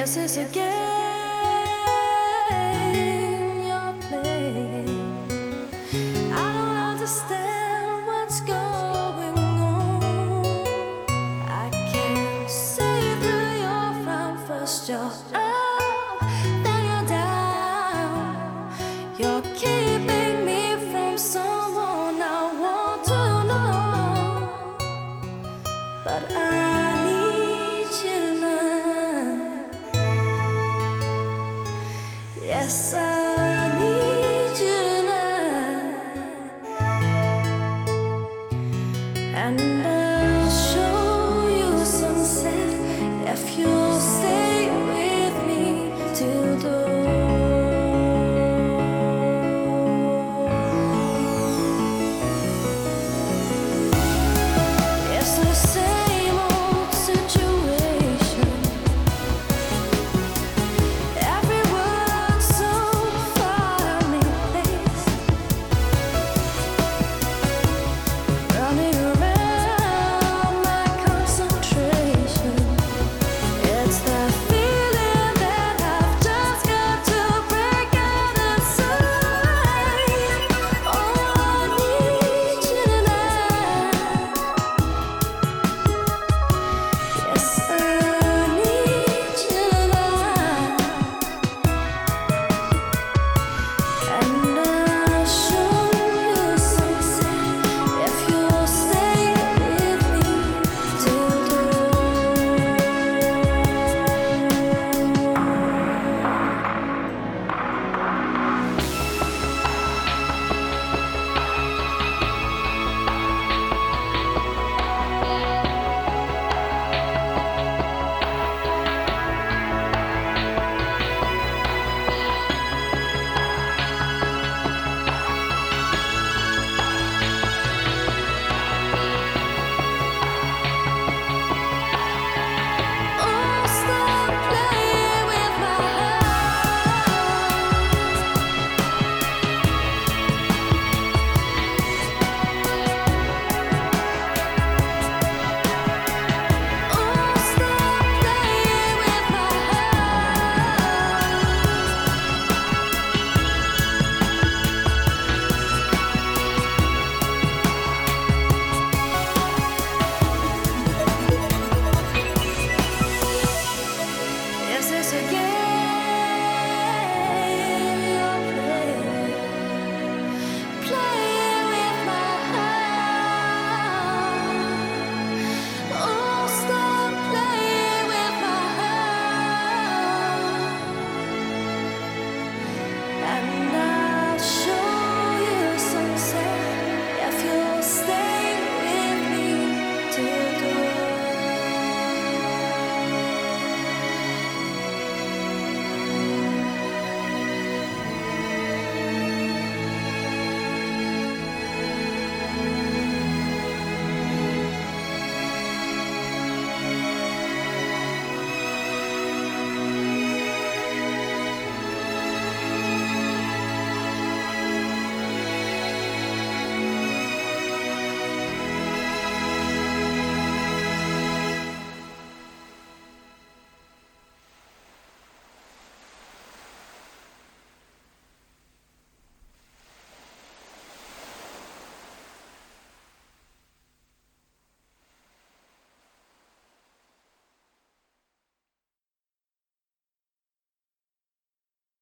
Guess it's a game you're playing. I don't understand what's going on. I can't see through your frown. First you're up, then you're down. You're Yes,